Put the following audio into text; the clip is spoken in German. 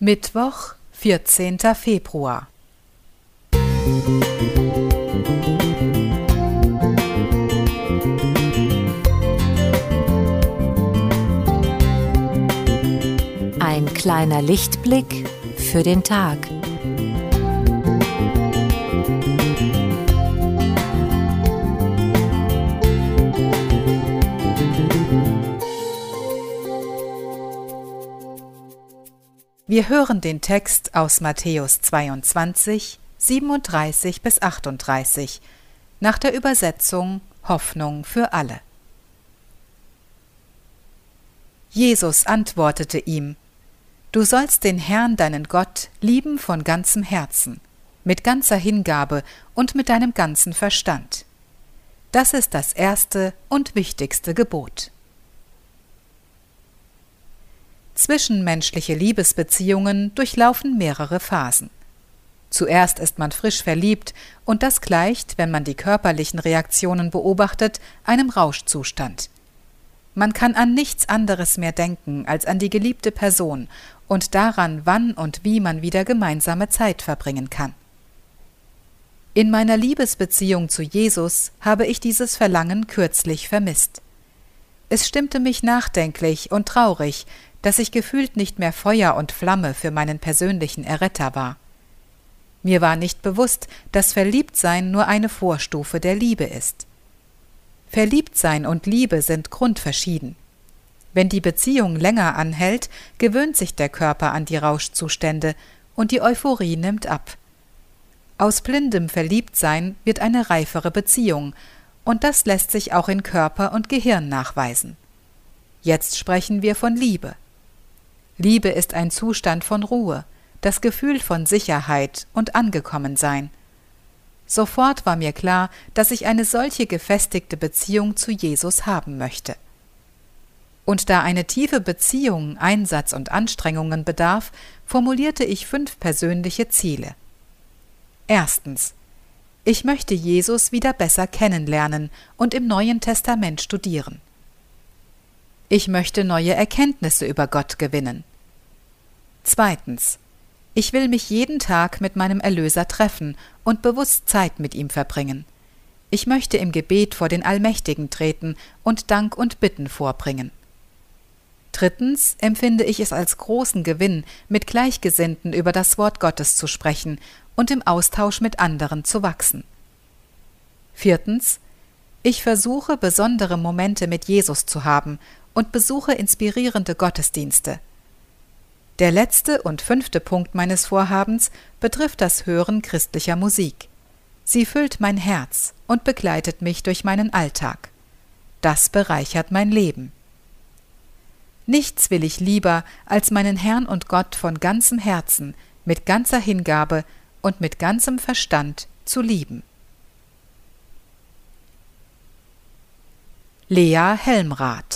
Mittwoch, 14. Februar. Ein kleiner Lichtblick für den Tag. Wir hören den Text aus Matthäus 22, 37 bis 38 nach der Übersetzung Hoffnung für alle. Jesus antwortete ihm, Du sollst den Herrn deinen Gott lieben von ganzem Herzen, mit ganzer Hingabe und mit deinem ganzen Verstand. Das ist das erste und wichtigste Gebot. Zwischenmenschliche Liebesbeziehungen durchlaufen mehrere Phasen. Zuerst ist man frisch verliebt, und das gleicht, wenn man die körperlichen Reaktionen beobachtet, einem Rauschzustand. Man kann an nichts anderes mehr denken als an die geliebte Person und daran, wann und wie man wieder gemeinsame Zeit verbringen kann. In meiner Liebesbeziehung zu Jesus habe ich dieses Verlangen kürzlich vermisst. Es stimmte mich nachdenklich und traurig, dass ich gefühlt nicht mehr Feuer und Flamme für meinen persönlichen Erretter war. Mir war nicht bewusst, dass Verliebtsein nur eine Vorstufe der Liebe ist. Verliebtsein und Liebe sind grundverschieden. Wenn die Beziehung länger anhält, gewöhnt sich der Körper an die Rauschzustände und die Euphorie nimmt ab. Aus blindem Verliebtsein wird eine reifere Beziehung, und das lässt sich auch in Körper und Gehirn nachweisen. Jetzt sprechen wir von Liebe. Liebe ist ein Zustand von Ruhe, das Gefühl von Sicherheit und Angekommensein. Sofort war mir klar, dass ich eine solche gefestigte Beziehung zu Jesus haben möchte. Und da eine tiefe Beziehung Einsatz und Anstrengungen bedarf, formulierte ich fünf persönliche Ziele. Erstens. Ich möchte Jesus wieder besser kennenlernen und im Neuen Testament studieren. Ich möchte neue Erkenntnisse über Gott gewinnen. Zweitens. Ich will mich jeden Tag mit meinem Erlöser treffen und bewusst Zeit mit ihm verbringen. Ich möchte im Gebet vor den Allmächtigen treten und Dank und Bitten vorbringen. Drittens empfinde ich es als großen Gewinn, mit Gleichgesinnten über das Wort Gottes zu sprechen und im Austausch mit anderen zu wachsen. Viertens. Ich versuche, besondere Momente mit Jesus zu haben und besuche inspirierende Gottesdienste. Der letzte und fünfte Punkt meines Vorhabens betrifft das Hören christlicher Musik. Sie füllt mein Herz und begleitet mich durch meinen Alltag. Das bereichert mein Leben. Nichts will ich lieber, als meinen Herrn und Gott von ganzem Herzen, mit ganzer Hingabe und mit ganzem Verstand zu lieben. Lea Helmrath